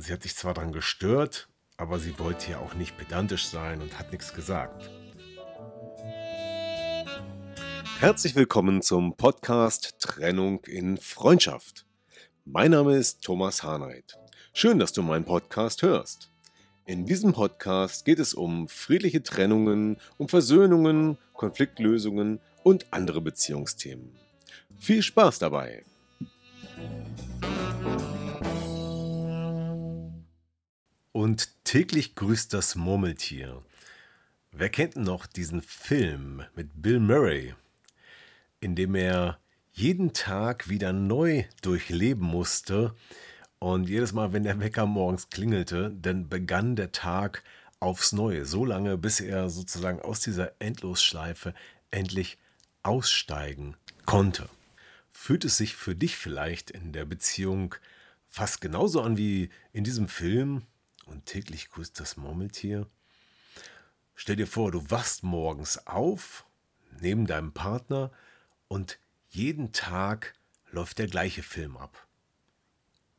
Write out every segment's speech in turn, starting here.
Sie hat sich zwar daran gestört, aber sie wollte ja auch nicht pedantisch sein und hat nichts gesagt. Herzlich willkommen zum Podcast Trennung in Freundschaft. Mein Name ist Thomas Harnight. Schön, dass du meinen Podcast hörst. In diesem Podcast geht es um friedliche Trennungen, um Versöhnungen, Konfliktlösungen und andere Beziehungsthemen. Viel Spaß dabei! Und täglich grüßt das Murmeltier. Wer kennt noch diesen Film mit Bill Murray? indem er jeden Tag wieder neu durchleben musste. Und jedes Mal, wenn der Wecker morgens klingelte, dann begann der Tag aufs Neue, so lange, bis er sozusagen aus dieser Endlosschleife endlich aussteigen konnte. Fühlt es sich für dich vielleicht in der Beziehung fast genauso an wie in diesem Film und täglich grüßt das Murmeltier? Stell dir vor, du wachst morgens auf neben deinem Partner und jeden Tag läuft der gleiche Film ab.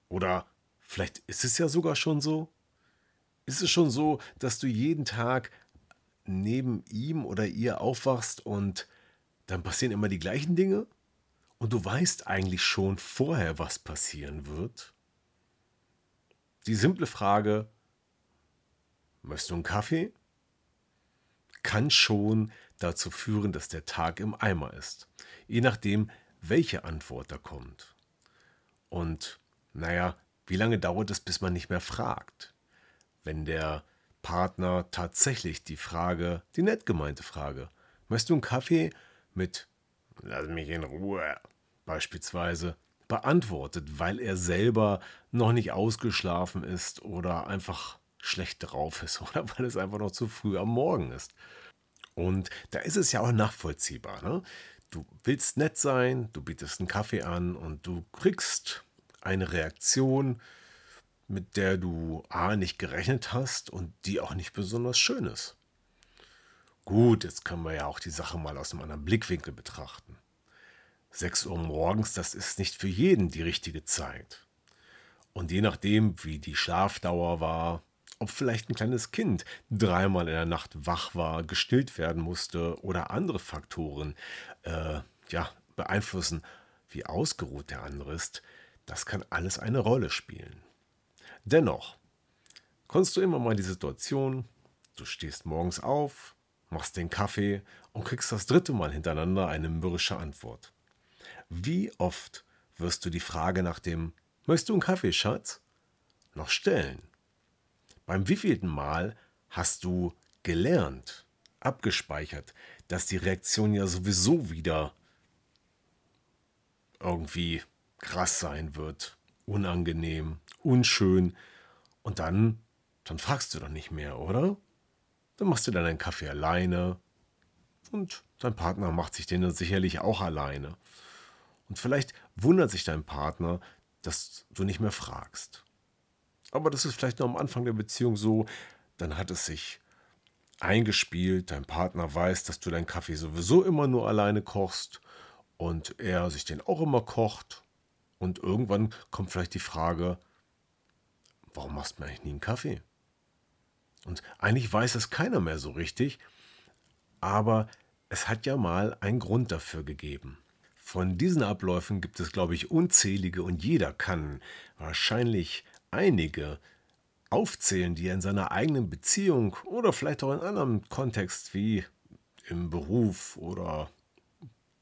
Oder vielleicht ist es ja sogar schon so. Ist es schon so, dass du jeden Tag neben ihm oder ihr aufwachst und dann passieren immer die gleichen Dinge? Und du weißt eigentlich schon vorher, was passieren wird? Die simple Frage, möchtest du einen Kaffee? Kann schon dazu führen, dass der Tag im Eimer ist. Je nachdem, welche Antwort da kommt. Und naja, wie lange dauert es, bis man nicht mehr fragt? Wenn der Partner tatsächlich die Frage, die nett gemeinte Frage, möchtest du einen Kaffee mit Lass mich in Ruhe beispielsweise beantwortet, weil er selber noch nicht ausgeschlafen ist oder einfach schlecht drauf ist oder weil es einfach noch zu früh am Morgen ist. Und da ist es ja auch nachvollziehbar. Ne? Du willst nett sein, du bietest einen Kaffee an und du kriegst eine Reaktion, mit der du A nicht gerechnet hast und die auch nicht besonders schön ist. Gut, jetzt können wir ja auch die Sache mal aus einem anderen Blickwinkel betrachten. 6 Uhr morgens, das ist nicht für jeden die richtige Zeit. Und je nachdem, wie die Schlafdauer war, ob vielleicht ein kleines Kind dreimal in der Nacht wach war, gestillt werden musste oder andere Faktoren äh, ja, beeinflussen, wie ausgeruht der andere ist, das kann alles eine Rolle spielen. Dennoch, kommst du immer mal die Situation, du stehst morgens auf, machst den Kaffee und kriegst das dritte Mal hintereinander eine mürrische Antwort. Wie oft wirst du die Frage nach dem Möchtest du einen Kaffee, Schatz? noch stellen? Beim wievielten Mal hast du gelernt, abgespeichert, dass die Reaktion ja sowieso wieder irgendwie krass sein wird, unangenehm, unschön. Und dann, dann fragst du doch nicht mehr, oder? Dann machst du deinen Kaffee alleine und dein Partner macht sich den dann sicherlich auch alleine. Und vielleicht wundert sich dein Partner, dass du nicht mehr fragst. Aber das ist vielleicht noch am Anfang der Beziehung so, dann hat es sich eingespielt, dein Partner weiß, dass du deinen Kaffee sowieso immer nur alleine kochst und er sich den auch immer kocht. Und irgendwann kommt vielleicht die Frage, warum machst du mir eigentlich nie einen Kaffee? Und eigentlich weiß es keiner mehr so richtig, aber es hat ja mal einen Grund dafür gegeben. Von diesen Abläufen gibt es, glaube ich, unzählige und jeder kann wahrscheinlich einige aufzählen, die er in seiner eigenen Beziehung oder vielleicht auch in einem Kontext wie im Beruf oder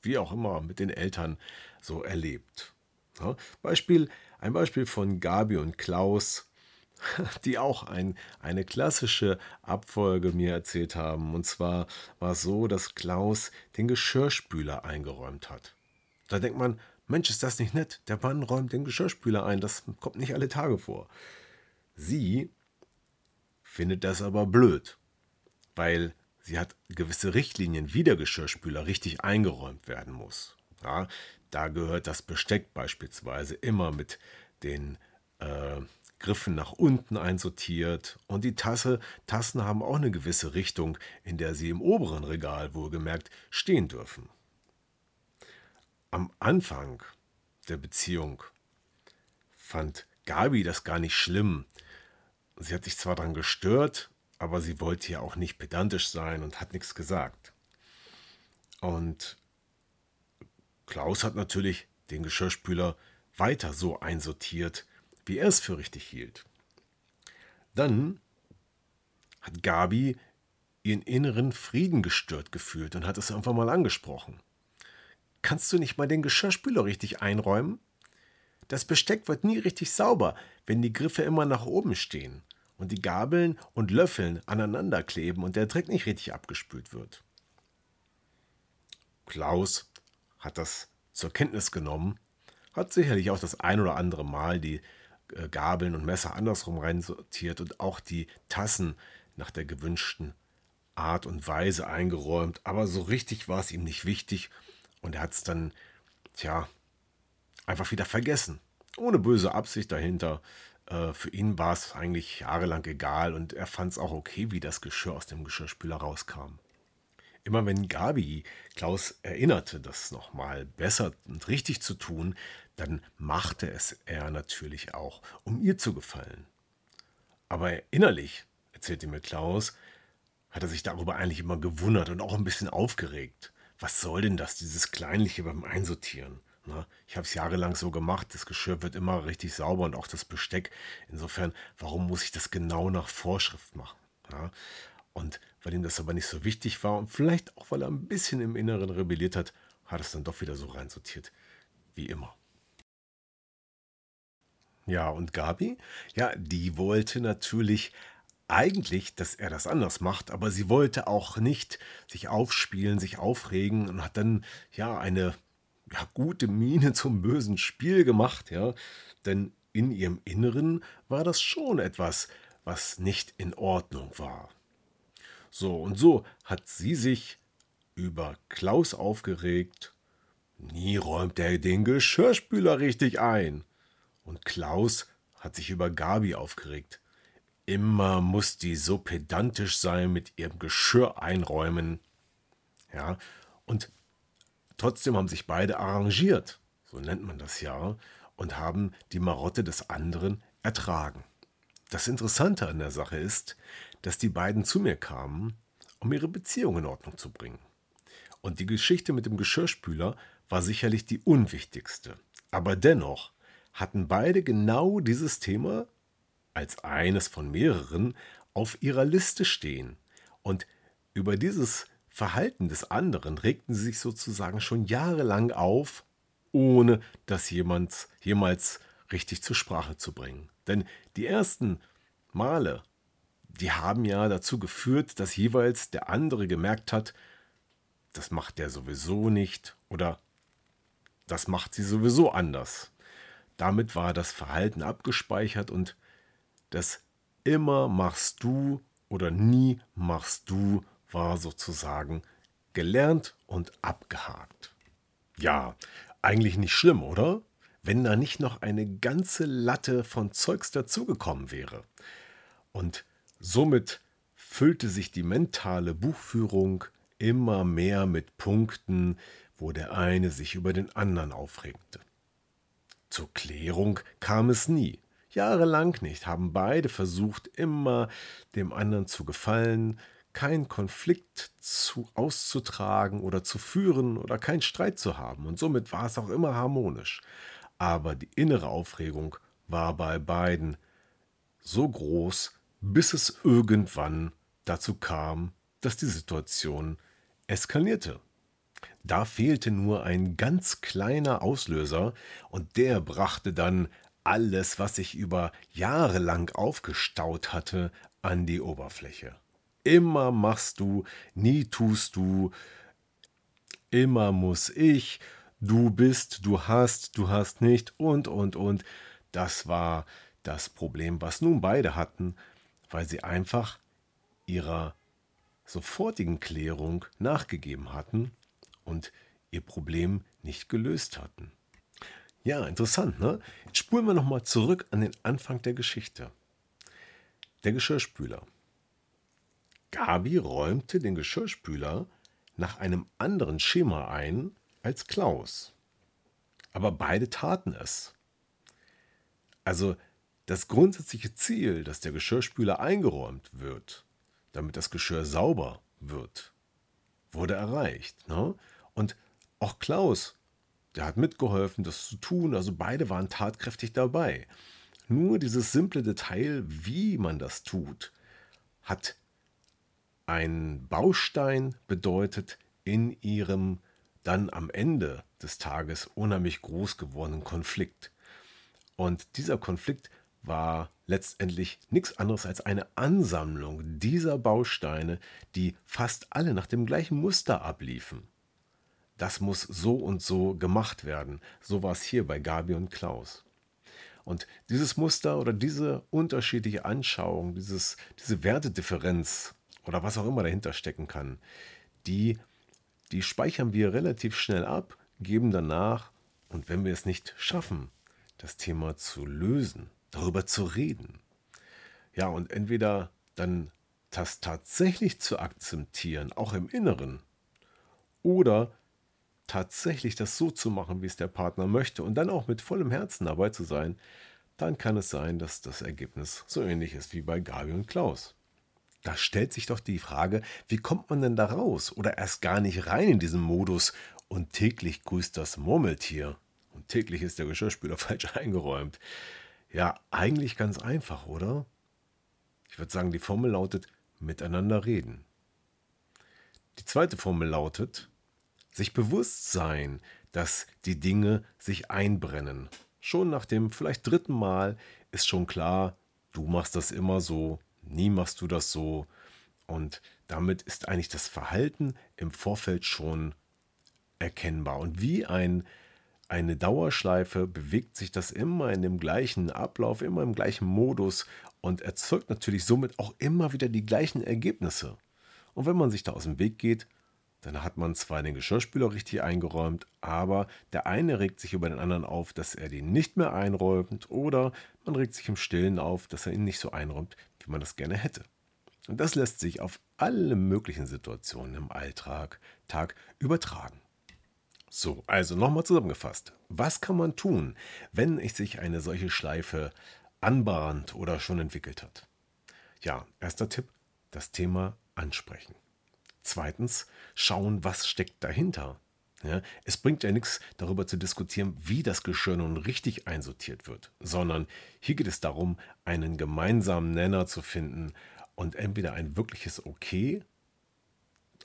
wie auch immer mit den Eltern so erlebt. Ja, Beispiel, ein Beispiel von Gabi und Klaus, die auch ein, eine klassische Abfolge mir erzählt haben. Und zwar war es so, dass Klaus den Geschirrspüler eingeräumt hat. Da denkt man, Mensch, ist das nicht nett? Der Mann räumt den Geschirrspüler ein, das kommt nicht alle Tage vor. Sie findet das aber blöd, weil sie hat gewisse Richtlinien, wie der Geschirrspüler richtig eingeräumt werden muss. Ja, da gehört das Besteck beispielsweise immer mit den äh, Griffen nach unten einsortiert und die Tasse, Tassen haben auch eine gewisse Richtung, in der sie im oberen Regal wohlgemerkt stehen dürfen. Am Anfang der Beziehung fand Gabi das gar nicht schlimm. Sie hat sich zwar daran gestört, aber sie wollte ja auch nicht pedantisch sein und hat nichts gesagt. Und Klaus hat natürlich den Geschirrspüler weiter so einsortiert, wie er es für richtig hielt. Dann hat Gabi ihren inneren Frieden gestört gefühlt und hat es einfach mal angesprochen. Kannst du nicht mal den Geschirrspüler richtig einräumen? Das Besteck wird nie richtig sauber, wenn die Griffe immer nach oben stehen und die Gabeln und Löffeln aneinander kleben und der Dreck nicht richtig abgespült wird. Klaus hat das zur Kenntnis genommen, hat sicherlich auch das ein oder andere Mal die äh, Gabeln und Messer andersrum reinsortiert und auch die Tassen nach der gewünschten Art und Weise eingeräumt, aber so richtig war es ihm nicht wichtig und er hat es dann, tja, einfach wieder vergessen. Ohne böse Absicht dahinter. Äh, für ihn war es eigentlich jahrelang egal und er fand es auch okay, wie das Geschirr aus dem Geschirrspüler rauskam. Immer wenn Gabi Klaus erinnerte, das nochmal besser und richtig zu tun, dann machte es er natürlich auch, um ihr zu gefallen. Aber innerlich, erzählte mir Klaus, hat er sich darüber eigentlich immer gewundert und auch ein bisschen aufgeregt. Was soll denn das, dieses Kleinliche beim Einsortieren? Na, ich habe es jahrelang so gemacht, das Geschirr wird immer richtig sauber und auch das Besteck. Insofern, warum muss ich das genau nach Vorschrift machen? Ja? Und weil ihm das aber nicht so wichtig war und vielleicht auch, weil er ein bisschen im Inneren rebelliert hat, hat es dann doch wieder so reinsortiert. Wie immer. Ja, und Gabi? Ja, die wollte natürlich eigentlich, dass er das anders macht, aber sie wollte auch nicht sich aufspielen, sich aufregen und hat dann ja eine ja, gute Miene zum bösen Spiel gemacht, ja, denn in ihrem Inneren war das schon etwas, was nicht in Ordnung war. So und so hat sie sich über Klaus aufgeregt. Nie räumt er den Geschirrspüler richtig ein. Und Klaus hat sich über Gabi aufgeregt. Immer muss die so pedantisch sein mit ihrem Geschirr einräumen. Ja, und trotzdem haben sich beide arrangiert, so nennt man das ja, und haben die Marotte des anderen ertragen. Das Interessante an der Sache ist, dass die beiden zu mir kamen, um ihre Beziehung in Ordnung zu bringen. Und die Geschichte mit dem Geschirrspüler war sicherlich die unwichtigste. Aber dennoch hatten beide genau dieses Thema als eines von mehreren auf ihrer Liste stehen. Und über dieses Verhalten des anderen regten sie sich sozusagen schon jahrelang auf, ohne das jemand, jemals richtig zur Sprache zu bringen. Denn die ersten Male, die haben ja dazu geführt, dass jeweils der andere gemerkt hat, das macht der sowieso nicht oder das macht sie sowieso anders. Damit war das Verhalten abgespeichert und das immer machst du oder nie machst du war sozusagen gelernt und abgehakt. Ja, eigentlich nicht schlimm, oder? Wenn da nicht noch eine ganze Latte von Zeugs dazugekommen wäre. Und somit füllte sich die mentale Buchführung immer mehr mit Punkten, wo der eine sich über den anderen aufregte. Zur Klärung kam es nie. Jahrelang nicht haben beide versucht, immer dem anderen zu gefallen, keinen Konflikt zu, auszutragen oder zu führen oder keinen Streit zu haben. Und somit war es auch immer harmonisch. Aber die innere Aufregung war bei beiden so groß, bis es irgendwann dazu kam, dass die Situation eskalierte. Da fehlte nur ein ganz kleiner Auslöser und der brachte dann alles, was sich über Jahre lang aufgestaut hatte, an die Oberfläche. Immer machst du, nie tust du, immer muss ich, du bist, du hast, du hast nicht und, und, und. Das war das Problem, was nun beide hatten, weil sie einfach ihrer sofortigen Klärung nachgegeben hatten und ihr Problem nicht gelöst hatten. Ja, interessant, ne? Jetzt spulen wir nochmal zurück an den Anfang der Geschichte. Der Geschirrspüler. Gabi räumte den Geschirrspüler nach einem anderen Schema ein als Klaus. Aber beide taten es. Also das grundsätzliche Ziel, dass der Geschirrspüler eingeräumt wird, damit das Geschirr sauber wird, wurde erreicht. Ne? Und auch Klaus, der hat mitgeholfen, das zu tun. Also beide waren tatkräftig dabei. Nur dieses simple Detail, wie man das tut, hat einen Baustein bedeutet in ihrem dann am Ende des Tages unheimlich groß gewordenen Konflikt. Und dieser Konflikt war letztendlich nichts anderes als eine Ansammlung dieser Bausteine, die fast alle nach dem gleichen Muster abliefen. Das muss so und so gemacht werden. So war es hier bei Gabi und Klaus. Und dieses Muster oder diese unterschiedliche Anschauung, dieses, diese Wertedifferenz oder was auch immer dahinter stecken kann, die, die speichern wir relativ schnell ab, geben danach und wenn wir es nicht schaffen, das Thema zu lösen, darüber zu reden. Ja, und entweder dann das tatsächlich zu akzeptieren, auch im Inneren, oder tatsächlich das so zu machen, wie es der Partner möchte und dann auch mit vollem Herzen dabei zu sein, dann kann es sein, dass das Ergebnis so ähnlich ist wie bei Gabi und Klaus. Da stellt sich doch die Frage, wie kommt man denn da raus oder erst gar nicht rein in diesen Modus und täglich grüßt das Murmeltier? Und täglich ist der Geschirrspüler falsch eingeräumt. Ja, eigentlich ganz einfach, oder? Ich würde sagen, die Formel lautet miteinander reden. Die zweite Formel lautet sich bewusst sein, dass die Dinge sich einbrennen. Schon nach dem vielleicht dritten Mal ist schon klar, du machst das immer so, nie machst du das so. Und damit ist eigentlich das Verhalten im Vorfeld schon erkennbar. Und wie ein eine Dauerschleife bewegt sich das immer in dem gleichen Ablauf, immer im gleichen Modus und erzeugt natürlich somit auch immer wieder die gleichen Ergebnisse. Und wenn man sich da aus dem Weg geht, dann hat man zwar den Geschirrspüler richtig eingeräumt, aber der eine regt sich über den anderen auf, dass er den nicht mehr einräumt oder man regt sich im Stillen auf, dass er ihn nicht so einräumt, wie man das gerne hätte. Und das lässt sich auf alle möglichen Situationen im Alltag Tag übertragen. So, also nochmal zusammengefasst. Was kann man tun, wenn ich sich eine solche Schleife anbahnt oder schon entwickelt hat? Ja, erster Tipp, das Thema ansprechen. Zweitens, schauen, was steckt dahinter. Ja, es bringt ja nichts darüber zu diskutieren, wie das Geschirr nun richtig einsortiert wird, sondern hier geht es darum, einen gemeinsamen Nenner zu finden und entweder ein wirkliches Okay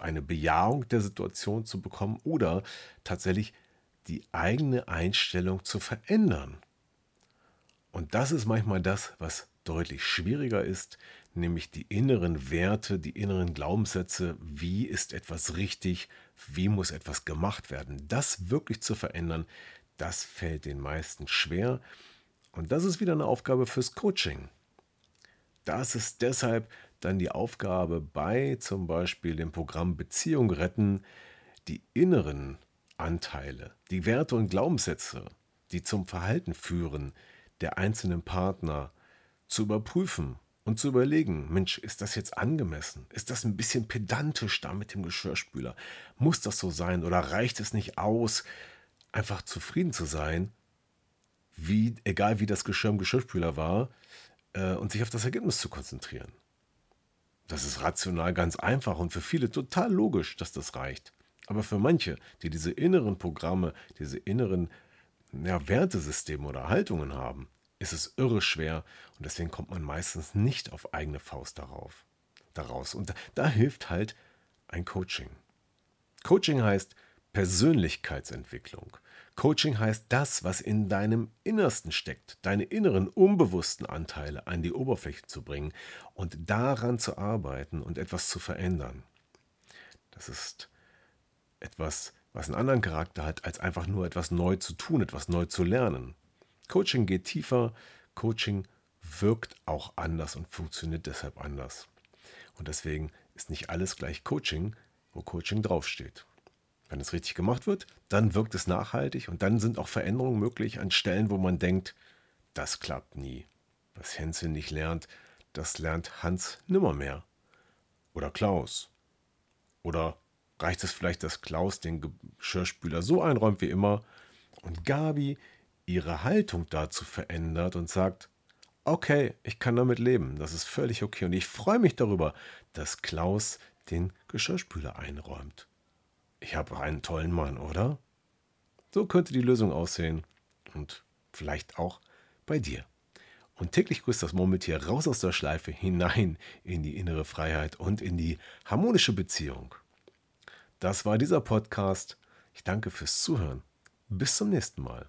eine Bejahung der Situation zu bekommen oder tatsächlich die eigene Einstellung zu verändern. Und das ist manchmal das, was deutlich schwieriger ist, nämlich die inneren Werte, die inneren Glaubenssätze, wie ist etwas richtig, wie muss etwas gemacht werden. Das wirklich zu verändern, das fällt den meisten schwer. Und das ist wieder eine Aufgabe fürs Coaching. Das ist deshalb dann die Aufgabe bei zum Beispiel dem Programm Beziehung retten, die inneren Anteile, die Werte und Glaubenssätze, die zum Verhalten führen, der einzelnen Partner zu überprüfen und zu überlegen, Mensch, ist das jetzt angemessen? Ist das ein bisschen pedantisch da mit dem Geschirrspüler? Muss das so sein oder reicht es nicht aus, einfach zufrieden zu sein, wie, egal wie das Geschirr im Geschirrspüler war, äh, und sich auf das Ergebnis zu konzentrieren? Das ist rational ganz einfach und für viele total logisch, dass das reicht. Aber für manche, die diese inneren Programme, diese inneren ja, Wertesysteme oder Haltungen haben, ist es irre schwer und deswegen kommt man meistens nicht auf eigene Faust darauf, daraus. Und da, da hilft halt ein Coaching. Coaching heißt Persönlichkeitsentwicklung. Coaching heißt das, was in deinem Innersten steckt, deine inneren unbewussten Anteile an die Oberfläche zu bringen und daran zu arbeiten und etwas zu verändern. Das ist etwas was einen anderen Charakter hat, als einfach nur etwas neu zu tun, etwas neu zu lernen. Coaching geht tiefer, Coaching wirkt auch anders und funktioniert deshalb anders. Und deswegen ist nicht alles gleich Coaching, wo Coaching draufsteht. Wenn es richtig gemacht wird, dann wirkt es nachhaltig und dann sind auch Veränderungen möglich an Stellen, wo man denkt, das klappt nie. Was Hänschen nicht lernt, das lernt Hans nimmermehr. Oder Klaus. Oder reicht es vielleicht, dass Klaus den Geschirrspüler so einräumt wie immer und Gabi ihre Haltung dazu verändert und sagt, okay, ich kann damit leben, das ist völlig okay und ich freue mich darüber, dass Klaus den Geschirrspüler einräumt. Ich habe einen tollen Mann, oder? So könnte die Lösung aussehen. Und vielleicht auch bei dir. Und täglich grüßt das Murmeltier raus aus der Schleife hinein in die innere Freiheit und in die harmonische Beziehung. Das war dieser Podcast. Ich danke fürs Zuhören. Bis zum nächsten Mal.